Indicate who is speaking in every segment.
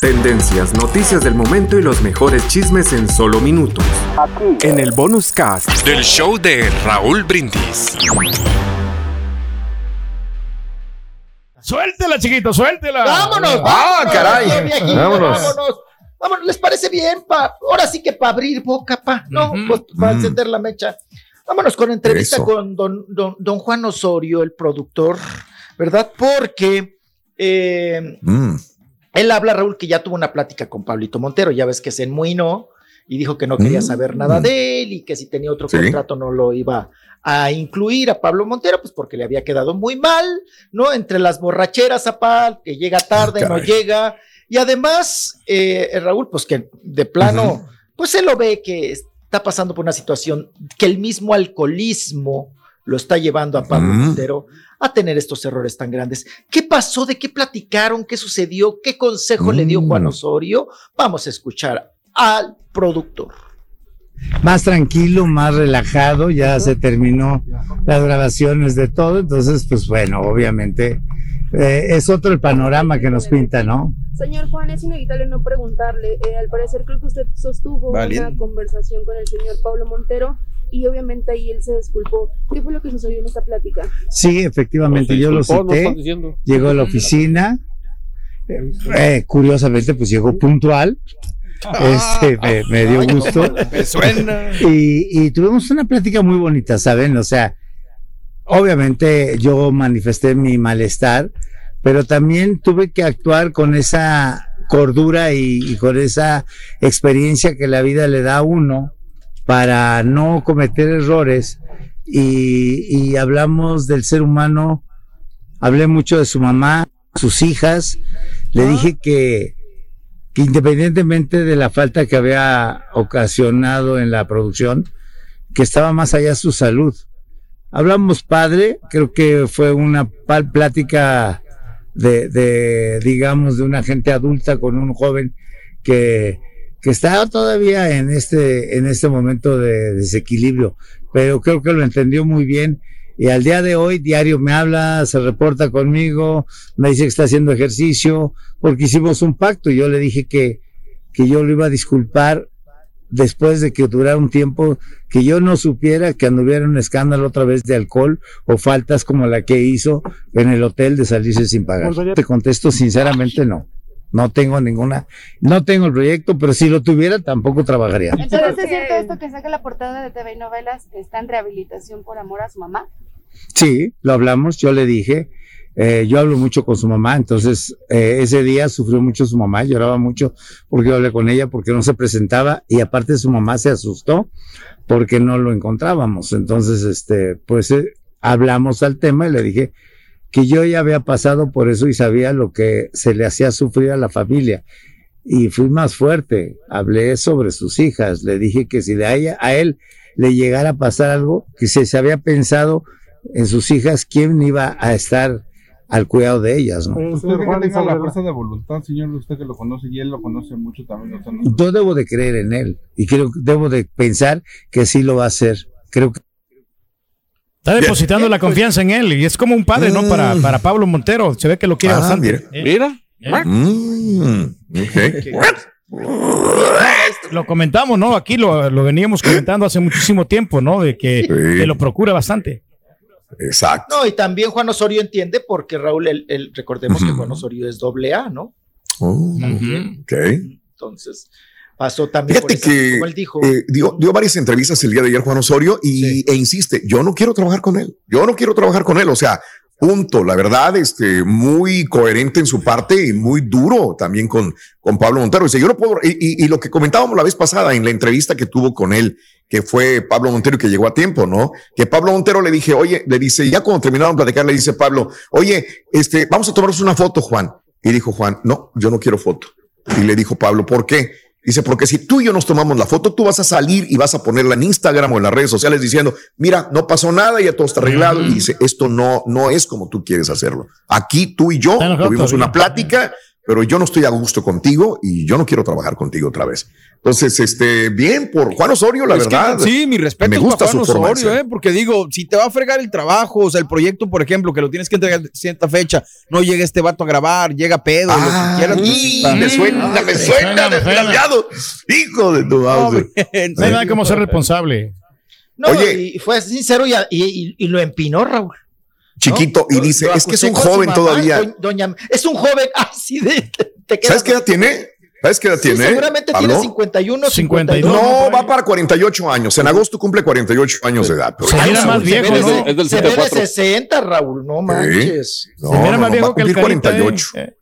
Speaker 1: Tendencias, noticias del momento y los mejores chismes en solo minutos. En el bonus cast del show de Raúl Brindis.
Speaker 2: Suéltela, chiquito, suéltela.
Speaker 3: Vámonos,
Speaker 2: Ah,
Speaker 3: vámonos,
Speaker 2: caray.
Speaker 3: viejito,
Speaker 2: Vámonos.
Speaker 3: vámonos. Vámonos, ¿les parece bien, pa? Ahora sí que para abrir boca, pa, ¿no? Pues para
Speaker 2: Mm.
Speaker 3: encender la mecha. Vámonos con entrevista
Speaker 2: Eso.
Speaker 3: con don, don, don Juan Osorio, el productor, ¿verdad? Porque eh,
Speaker 2: Mm.
Speaker 3: Él habla, Raúl, que ya tuvo una plática con Pablito Montero, ya ves que se enmuinó y dijo que no quería
Speaker 2: Mm.
Speaker 3: saber nada de él y que si tenía otro
Speaker 2: Sí.
Speaker 3: contrato no lo iba a incluir a Pablo Montero, pues porque le había quedado muy mal, ¿no? Entre las borracheras a Pal, que llega tarde, no
Speaker 2: caray.
Speaker 3: llega, y además, eh, Raúl, pues que de plano, pues él lo ve que está pasando por una situación que el mismo alcoholismo lo está llevando a Pablo
Speaker 2: Mm.
Speaker 3: Montero a tener estos errores tan grandes. ¿Qué pasó? ¿De qué platicaron? ¿Qué sucedió? ¿Qué consejo le dio Juan
Speaker 4: Mm.
Speaker 3: Osorio? Vamos a escuchar al productor.
Speaker 4: más tranquilo, más relajado, ya se terminó las grabaciones de todo, entonces pues bueno, obviamente eh, es otro el panorama que nos pinta, ¿no?
Speaker 5: Señor Juan, es inevitable no preguntarle. eh, al parecer creo que usted sostuvo una conversación con el señor Pablo Montero y obviamente ahí él se disculpó. ¿Qué fue lo que sucedió en esta plática?
Speaker 4: Sí, efectivamente, yo lo cité, llegó a la oficina, eh, eh, curiosamente pues llegó puntual, este, me, me dio gusto.
Speaker 6: Me suena.
Speaker 4: Y, y tuvimos una plática muy bonita, ¿saben? O sea, obviamente yo manifesté mi malestar, pero también tuve que actuar con esa cordura y, y con esa experiencia que la vida le da a uno para no cometer errores. Y, y hablamos del ser humano, hablé mucho de su mamá, sus hijas, le dije que, que independientemente de la falta que había ocasionado en la producción, que estaba más allá su salud. Hablamos padre, creo que fue una pal- plática de, de, digamos, de una gente adulta con un joven que, que está todavía en este, en este momento de desequilibrio, pero creo que lo entendió muy bien. Y al día de hoy, diario me habla, se reporta conmigo, me dice que está haciendo ejercicio, porque hicimos un pacto y yo le dije que, que yo lo iba a disculpar después de que durara un tiempo, que yo no supiera que anduviera un escándalo otra vez de alcohol o faltas como la que hizo en el hotel de salirse sin pagar. Te contesto sinceramente no. No tengo ninguna, no tengo el proyecto, pero si lo tuviera tampoco trabajaría.
Speaker 7: Entonces, ¿es cierto esto que saca la portada de TV y novelas? ¿Está en rehabilitación por amor a su mamá?
Speaker 4: Sí, lo hablamos, yo le dije, eh, yo hablo mucho con su mamá, entonces eh, ese día sufrió mucho su mamá, lloraba mucho porque yo hablé con ella, porque no se presentaba y aparte su mamá se asustó porque no lo encontrábamos. Entonces, este, pues eh, hablamos al tema y le dije que yo ya había pasado por eso y sabía lo que se le hacía sufrir a la familia. Y fui más fuerte, hablé sobre sus hijas, le dije que si de a, ella, a él le llegara a pasar algo, que si se había pensado en sus hijas, quién iba a estar al cuidado de ellas, ¿no?
Speaker 8: Usted que tenga la fuerza de voluntad, señor, usted que lo conoce y él lo conoce mucho también. o sea, no-
Speaker 4: Yo debo de creer en él y creo que debo de pensar que sí lo va a hacer. Creo que
Speaker 2: Está depositando la confianza en él y es como un padre, ¿no? Para, para Pablo Montero. Se ve que lo quiere
Speaker 9: Ah,
Speaker 2: bastante.
Speaker 9: mira.
Speaker 2: ¿Eh?
Speaker 9: Mm,
Speaker 2: Lo comentamos, ¿no? Aquí lo, lo veníamos comentando hace muchísimo tiempo, ¿no? De que, que lo procura bastante.
Speaker 9: Exacto.
Speaker 3: No, y también Juan Osorio entiende porque Raúl, el, el- recordemos que Juan Osorio es doble A, ¿no?
Speaker 6: Oh, ok.
Speaker 3: Entonces, pasó también
Speaker 6: Fíjate
Speaker 3: esa-
Speaker 6: que
Speaker 3: como él dijo.
Speaker 6: eh, dio, dio varias entrevistas el día de ayer Juan Osorio y, e insiste, yo no quiero trabajar con él, yo no quiero trabajar con él, o sea, punto, la verdad, este, muy coherente en su parte y muy duro también con, con Pablo Montero. Dice, yo no puedo, y, y- y lo que comentábamos la vez pasada en la entrevista que tuvo con él, que fue Pablo Montero y que llegó a tiempo, ¿no? Que Pablo Montero le dije, oye, le dice, ya cuando terminaron de platicar, le dice Pablo, oye, este, vamos a tomarnos una foto, Juan. Y dijo Juan, no, yo no quiero foto. Y le dijo Pablo, ¿por qué? Dice, porque si tú y yo nos tomamos la foto, tú vas a salir y vas a ponerla en Instagram o en las redes sociales diciendo, mira, no pasó nada, ya todo está arreglado. Y dice, esto no, no es como tú quieres hacerlo. Aquí tú y yo tuvimos una plática, pero yo no estoy a gusto contigo y yo no quiero trabajar contigo otra vez. Entonces, este, bien por Juan Osorio, la
Speaker 9: Es que,
Speaker 6: verdad.
Speaker 9: sí, mi respeto
Speaker 6: Me
Speaker 9: para
Speaker 6: gusta
Speaker 9: Juan
Speaker 6: su
Speaker 9: Osorio. ¿eh? porque digo, si te va a fregar el trabajo, o sea, el proyecto, por ejemplo, que lo tienes que entregar a cierta fecha, no llega este vato a grabar, llega pedo, lo que quieras. pues,
Speaker 6: me suena, me suena, desgraciado. Hijo de tu mouse.
Speaker 2: No hay nada como ser responsable.
Speaker 3: No,
Speaker 6: Oye.
Speaker 3: y fue sincero y, y- y- y lo empinó, Raúl.
Speaker 6: Chiquito, y
Speaker 3: Lo-
Speaker 6: dice, es que es un joven
Speaker 3: mamá,
Speaker 6: todavía.
Speaker 3: do- Doña, es un joven, así de. Te
Speaker 6: ¿Sabes qué edad tiene? ¿Sabes qué edad
Speaker 3: Sí,
Speaker 6: tiene?
Speaker 3: seguramente
Speaker 6: Pablo?
Speaker 3: tiene 51, 52.
Speaker 6: No, va para 48 años. En agosto cumple 48 años de edad. pero
Speaker 2: Se mira
Speaker 6: no
Speaker 2: más viejo,
Speaker 3: Se ve de-
Speaker 2: ¿no?
Speaker 8: Es del
Speaker 3: se ve de
Speaker 8: 74.
Speaker 3: 60, Raúl, no manches.
Speaker 6: No,
Speaker 2: Se mira
Speaker 6: no,
Speaker 2: más
Speaker 6: no,
Speaker 2: viejo
Speaker 6: va a
Speaker 2: que el
Speaker 6: cumplir
Speaker 2: Carita, ¿eh?
Speaker 6: 48.
Speaker 2: Eh.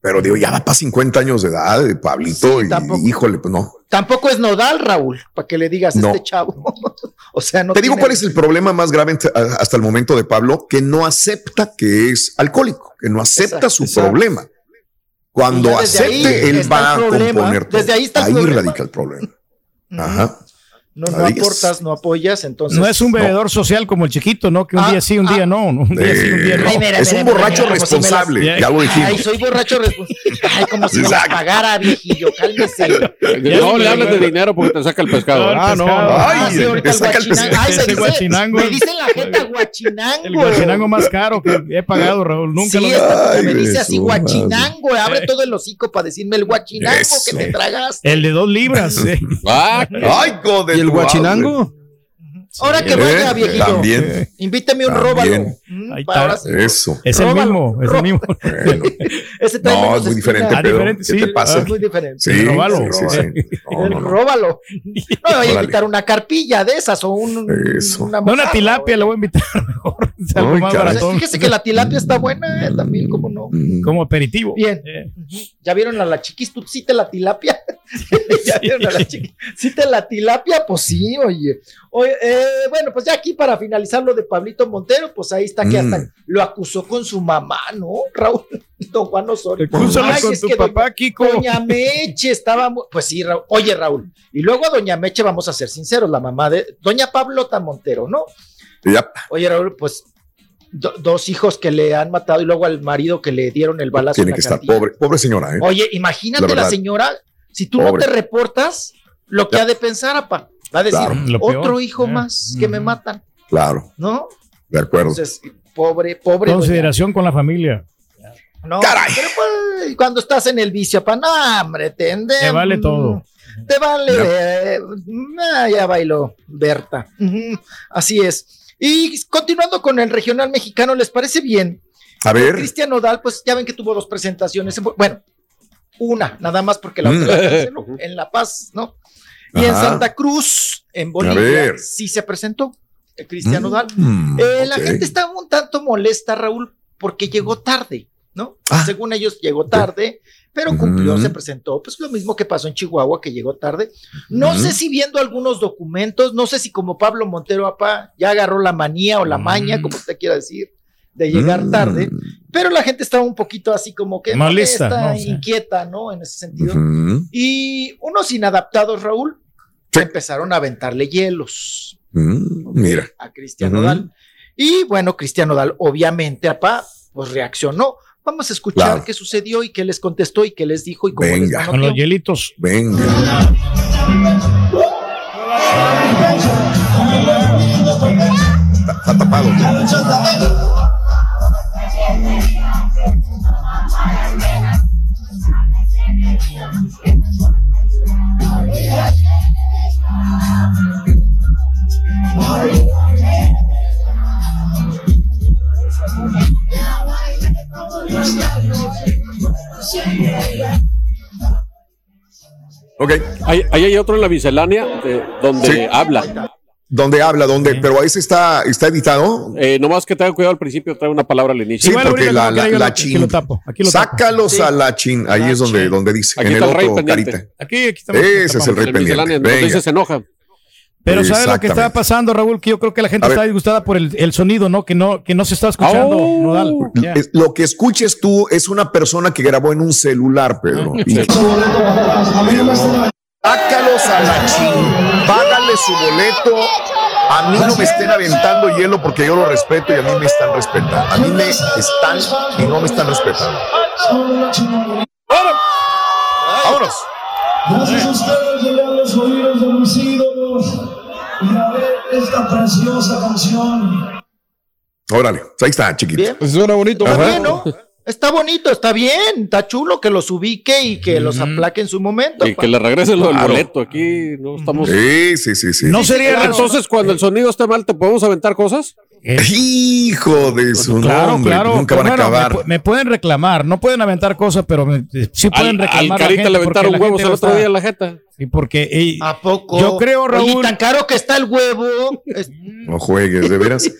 Speaker 6: Pero digo, ya va para 50 años de edad, eh, Pablito.
Speaker 3: Sí,
Speaker 6: y,
Speaker 3: tampoco.
Speaker 6: híjole, pues no.
Speaker 3: Tampoco es nodal, Raúl, para que le digas
Speaker 6: No.
Speaker 3: este chavo. o sea, no
Speaker 6: Te digo cuál es el problema más grave a- hasta el momento de Pablo, que no acepta que es alcohólico, que no acepta
Speaker 3: Exacto,
Speaker 6: su
Speaker 3: exacto.
Speaker 6: problema. Cuando acepte, él va a componer todo.
Speaker 3: Desde ahí está el
Speaker 6: ahí
Speaker 3: problema.
Speaker 6: radica el problema. Ajá.
Speaker 3: No, no aportas, no apoyas, entonces.
Speaker 2: No es un bebedor social como el chiquito, ¿no? Que un
Speaker 3: Ah,
Speaker 2: día sí, un
Speaker 3: ah.
Speaker 2: día no. Un día sí, un día no.
Speaker 3: Ay, mira,
Speaker 6: es
Speaker 3: mira,
Speaker 6: un borracho
Speaker 3: mira, como si las-
Speaker 6: responsable, ya lo dijimos.
Speaker 3: Ay, soy borracho responsable. Ay, como si me las pagara, viejillo, cálmese.
Speaker 8: No le hables de dinero porque te saca el pescado.
Speaker 2: No, el
Speaker 8: Ah, no.
Speaker 2: pescado.
Speaker 6: Ay,
Speaker 3: Ah, sí, ahorita
Speaker 6: saca el
Speaker 3: guachinango. Ay,
Speaker 2: Ese
Speaker 3: se dice-
Speaker 2: guachinango.
Speaker 3: Me dicen la jeta guachinango.
Speaker 2: El guachinango más caro que he pagado, Raúl. Nunca
Speaker 3: Sí,
Speaker 2: lo
Speaker 6: Ay,
Speaker 3: me dice así guachinango, abre todo el hocico para decirme el guachinango que te tragaste.
Speaker 2: El de dos libras. eh.
Speaker 8: Ah,
Speaker 6: Ay, joder.
Speaker 9: ¿Y el guachinango?
Speaker 3: Ahora que
Speaker 6: Eh,
Speaker 3: vaya, viejillo.
Speaker 6: También.
Speaker 3: Invíteme un
Speaker 6: También.
Speaker 3: róbalo. Mm,
Speaker 2: Ahí está.
Speaker 6: Eso.
Speaker 2: Es el mismo, es el mismo.
Speaker 6: Bueno.
Speaker 3: Ese trae
Speaker 6: No, es muy
Speaker 3: espina.
Speaker 6: diferente,
Speaker 2: Ah,
Speaker 6: Pedro.
Speaker 2: diferente,
Speaker 6: ¿Qué
Speaker 2: sí.
Speaker 6: te
Speaker 3: Ah,
Speaker 6: pasa?
Speaker 3: es muy diferente.
Speaker 6: Sí,
Speaker 2: róbalo.
Speaker 6: sí, sí, sí. No,
Speaker 3: El
Speaker 6: no, no.
Speaker 3: róbalo. No, me voy a invitar una carpilla de esas o un,
Speaker 6: Eso.
Speaker 3: una,
Speaker 2: No, una
Speaker 3: mojarra,
Speaker 2: tilapia le voy a invitar mejor. Es algo
Speaker 6: Ay,
Speaker 2: más
Speaker 6: caray.
Speaker 2: baratón.
Speaker 3: Fíjese que la tilapia está buena eh, también, ¿cómo no?
Speaker 6: Mm.
Speaker 2: Como aperitivo.
Speaker 3: Bien.
Speaker 2: Eh.
Speaker 3: ¿Ya vieron a la chiquis? ¿Tú sí te la tilapia? ¿Ya vieron a la chiquis? ¿Sí te la tilapia? Pues sí, oye. Oye, eh, bueno, pues ya aquí para finalizar lo de Pablito Montero, pues ahí está que
Speaker 6: Mm.
Speaker 3: hasta lo acusó con su mamá, ¿no? Raúl, don Juan Osorio.
Speaker 2: Acúsalo
Speaker 3: Ay,
Speaker 2: con tu
Speaker 3: que doña-
Speaker 2: papá, Kiko.
Speaker 3: Doña Meche estaba, pues sí, Raúl. Oye, Raúl, y luego a Doña Meche, vamos a ser sinceros, la mamá de Doña Pablota Montero, ¿no? Oye, Raúl, pues do- dos hijos que le han matado y luego al marido que le dieron el balazo. en
Speaker 6: Tiene que estar pobre, pobre señora, ¿eh?
Speaker 3: Oye, imagínate
Speaker 6: La
Speaker 3: señora, si tú
Speaker 6: Pobre.
Speaker 3: no te reportas, lo que
Speaker 6: Ya.
Speaker 3: ha de pensar, apa, va a decir,
Speaker 6: Claro.
Speaker 3: Otro hijo
Speaker 2: Eh.
Speaker 3: más que me matan,
Speaker 6: Claro,
Speaker 3: ¿no?
Speaker 6: de acuerdo.
Speaker 3: Entonces, pobre, pobre. doña-
Speaker 2: Consideración con la familia.
Speaker 3: No,
Speaker 6: Caray.
Speaker 3: pero pues, cuando estás en el vicio, pa, no, hombre, te,
Speaker 2: Te vale todo.
Speaker 3: Te vale,
Speaker 6: Ya.
Speaker 3: eh, ah, ya bailó Berta. Así es. Y continuando con el regional mexicano, ¿les parece bien?
Speaker 6: A ver,
Speaker 3: Cristian Nodal, pues ya ven que tuvo dos presentaciones. Bueno, una, nada más porque la otra la canceló, en La Paz, ¿no? Y en. Santa Cruz, en Bolivia, sí se presentó eh, Cristian
Speaker 6: Mm,
Speaker 3: Nodal. Eh, La
Speaker 6: ok.
Speaker 3: gente estaba un tanto molesta, Raúl, porque llegó tarde, ¿no?
Speaker 6: Ah.
Speaker 3: Según ellos, llegó tarde, pero cumplió, se presentó. Pues lo mismo que pasó en Chihuahua, que llegó tarde. No sé si viendo algunos documentos, no sé si como Pablo Montero, apá, ya agarró la manía o la maña, como usted quiera decir, de llegar
Speaker 6: Mm.
Speaker 3: tarde, pero la gente estaba un poquito así como que
Speaker 2: Molesta,
Speaker 3: molesta,
Speaker 2: ¿no? Sí.
Speaker 3: inquieta, ¿no? En ese sentido. Y unos inadaptados, Raúl,
Speaker 6: Sí.
Speaker 3: empezaron a aventarle hielos
Speaker 6: Mm, Mira,
Speaker 3: a Cristian. Nodal. Y bueno, Cristian Nodal, obviamente, apá, pues reaccionó. Vamos a escuchar
Speaker 6: Claro.
Speaker 3: qué sucedió y qué les contestó y qué les dijo y cómo les
Speaker 6: Venga.
Speaker 3: manoteó.
Speaker 2: Con los hielitos.
Speaker 6: venga. Está, está tapado. Ok.
Speaker 10: Ahí, ahí hay otro en la miscelánea eh, donde habla.
Speaker 6: Donde habla, donde, pero ese está, está editado.
Speaker 10: Eh, nomás que tengan cuidado al principio, trae una palabra al inicio.
Speaker 6: Sí, porque la, la, la chin. Sácalos a la chin. Ahí es donde, donde dice.
Speaker 10: Aquí
Speaker 6: en el
Speaker 10: está el rey
Speaker 6: otro,
Speaker 10: pendiente.
Speaker 6: carita.
Speaker 2: Aquí, aquí estamos.
Speaker 6: Ese es el rey pendiente.
Speaker 10: dice se enoja.
Speaker 2: Pero ¿sabes lo que estaba pasando, Raúl? Que yo creo que la gente
Speaker 6: A ver.
Speaker 2: está disgustada por el, el sonido, ¿no? Que no, que no se está escuchando,
Speaker 6: Oh.
Speaker 2: Nodal.
Speaker 6: Es- Lo que escuches tú es una persona que grabó en un celular, Pedro. Y- Sácalos a la chin. Págale su boleto. A mí no me estén aventando hielo porque yo lo respeto y a mí me están respetando. A mí me están y no me están respetando. Vámonos.
Speaker 11: Gracias a ustedes llegué a los oídos de mis ídolos y a ver esta preciosa canción.
Speaker 6: Órale, ahí está, chiquito.
Speaker 3: Bien.
Speaker 9: Pues suena bonito.
Speaker 3: Está bien, ¿no? Está bonito, está bien, está chulo que los ubique y que los aplaque en su momento.
Speaker 10: Y que le regrese lo del
Speaker 6: Claro.
Speaker 10: boleto. Aquí no estamos.
Speaker 6: Sí, sí, sí, sí.
Speaker 2: No sería
Speaker 3: claro.
Speaker 10: Entonces, cuando el sonido esté mal, ¿te podemos aventar cosas?
Speaker 6: Hijo de su
Speaker 2: Claro,
Speaker 6: nombre,
Speaker 2: claro.
Speaker 6: nunca
Speaker 2: pero
Speaker 6: van a
Speaker 2: bueno,
Speaker 6: acabar.
Speaker 2: Me, pu- me pueden reclamar, no pueden aventar cosas, pero me- eh, sí pueden
Speaker 10: Al, al
Speaker 2: reclamar. la
Speaker 10: carita
Speaker 2: gente
Speaker 10: le
Speaker 2: porque
Speaker 10: aventaron
Speaker 2: la
Speaker 10: huevos
Speaker 2: gente
Speaker 10: el otro día en la jeta.
Speaker 2: Y porque ey,
Speaker 3: ¿A poco?
Speaker 2: Yo creo,
Speaker 3: Oye,
Speaker 2: Raúl-
Speaker 3: tan caro que está el huevo. Es-
Speaker 6: No juegues, de veras.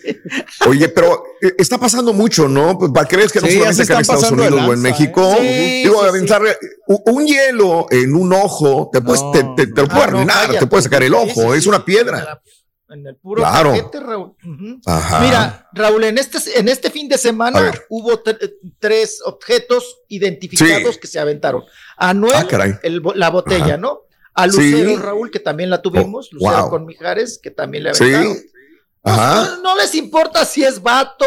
Speaker 6: Oye, pero eh, está pasando mucho, ¿no? Pues, ¿Para crees que no
Speaker 9: Sí,
Speaker 6: solamente
Speaker 9: se
Speaker 6: acá en Estados Unidos o en México?
Speaker 3: ¿eh?
Speaker 6: Digo,
Speaker 3: Sí, sí,
Speaker 6: aventar eh, un hielo en un ojo, te, puedes,
Speaker 9: No.
Speaker 6: te, te, te lo puede
Speaker 3: no,
Speaker 6: arruinar, te puede sacar el
Speaker 3: Sí,
Speaker 6: ojo,
Speaker 3: sí,
Speaker 6: es
Speaker 3: sí.
Speaker 6: una piedra.
Speaker 3: En el puro
Speaker 6: Claro.
Speaker 3: paquete, Raúl.
Speaker 6: Ajá.
Speaker 3: Mira, Raúl, en este, en este fin de
Speaker 6: A
Speaker 3: semana hubo tre- tres objetos identificados
Speaker 6: Sí.
Speaker 3: que se aventaron. Anuel,
Speaker 6: Ah, caray.
Speaker 3: el bo- la botella,
Speaker 6: Ajá.
Speaker 3: ¿no? A
Speaker 6: Sí.
Speaker 3: Lucero, Raúl, que también la tuvimos,
Speaker 6: Oh,
Speaker 3: Lucero
Speaker 6: wow.
Speaker 3: con Mijares, que también le
Speaker 6: Sí.
Speaker 3: aventaron.
Speaker 6: Ajá.
Speaker 3: No, no les importa si es vato,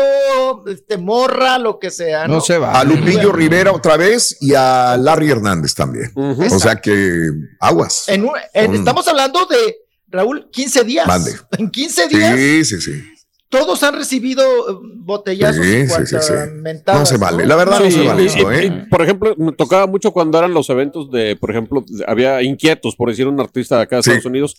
Speaker 3: este, morra, lo que sea, ¿no?
Speaker 9: No se va.
Speaker 6: A Lupillo Rivera otra vez y a Larry Hernández también. O sea que aguas.
Speaker 3: En un- en-
Speaker 6: Son-
Speaker 3: Estamos hablando de, Raúl, 15 días.
Speaker 6: Mande.
Speaker 3: En 15 días,
Speaker 6: Sí, sí, sí.
Speaker 3: todos han recibido eh, botellazos
Speaker 6: Sí, sí, sí,
Speaker 3: mentadas,
Speaker 6: No se vale. La verdad
Speaker 10: Sí,
Speaker 6: no se vale
Speaker 10: y-
Speaker 6: eso, ¿eh?
Speaker 10: y, por ejemplo, me tocaba mucho cuando eran los eventos de, por ejemplo, había inquietos, por decir un artista de acá de
Speaker 6: Sí.
Speaker 10: Estados Unidos,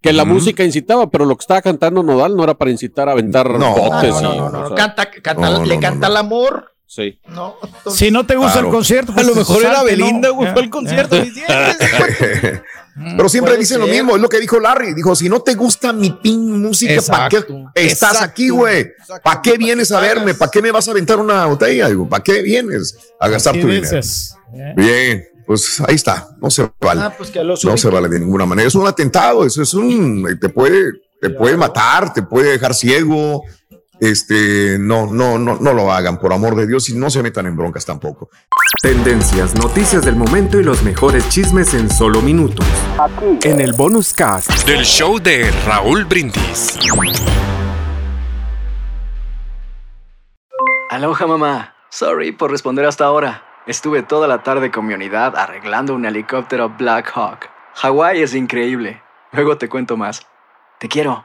Speaker 10: que la música incitaba, pero lo que estaba cantando Nodal no era para incitar a aventar
Speaker 6: No.
Speaker 10: Botes.
Speaker 3: no, no,
Speaker 10: y,
Speaker 3: no, no,
Speaker 10: o sea,
Speaker 3: Canta, canta- le canta el amor,
Speaker 10: Sí.
Speaker 3: ¿no? Entonces,
Speaker 2: Si no te gusta
Speaker 6: Claro.
Speaker 2: el concierto,
Speaker 9: A
Speaker 2: pues
Speaker 9: lo mejor era. Belinda, al
Speaker 2: ya.
Speaker 9: concierto. siquiera.
Speaker 6: Pero siempre dicen lo mismo, es lo que dijo Larry. Dijo, si no te gusta mi pin música, ¿para qué estás
Speaker 9: Exacto.
Speaker 6: aquí, güey? ¿Para qué vienes a verme? ¿Para qué me vas a aventar una botella? Digo, ¿para qué vienes a gastar
Speaker 2: ¿Qué
Speaker 6: tu dinero?
Speaker 2: dices? ¿Eh?
Speaker 6: Bien, pues ahí está, no se vale.
Speaker 3: ah, pues que los
Speaker 6: no se vale de ninguna manera. Es un atentado, eso es un, te puede, te puede matar, te puede dejar ciego. Este, no, no, no, no lo hagan, por amor de Dios, y no se metan en broncas tampoco.
Speaker 1: Tendencias, noticias del momento y los mejores chismes en solo minutos. En el bonus cast del show de Raúl Brindis.
Speaker 12: Aloha mamá. Sorry por responder hasta ahora. Estuve toda la tarde con mi unidad arreglando un helicóptero Black Hawk. Hawái es increíble. Luego te cuento más. Te quiero.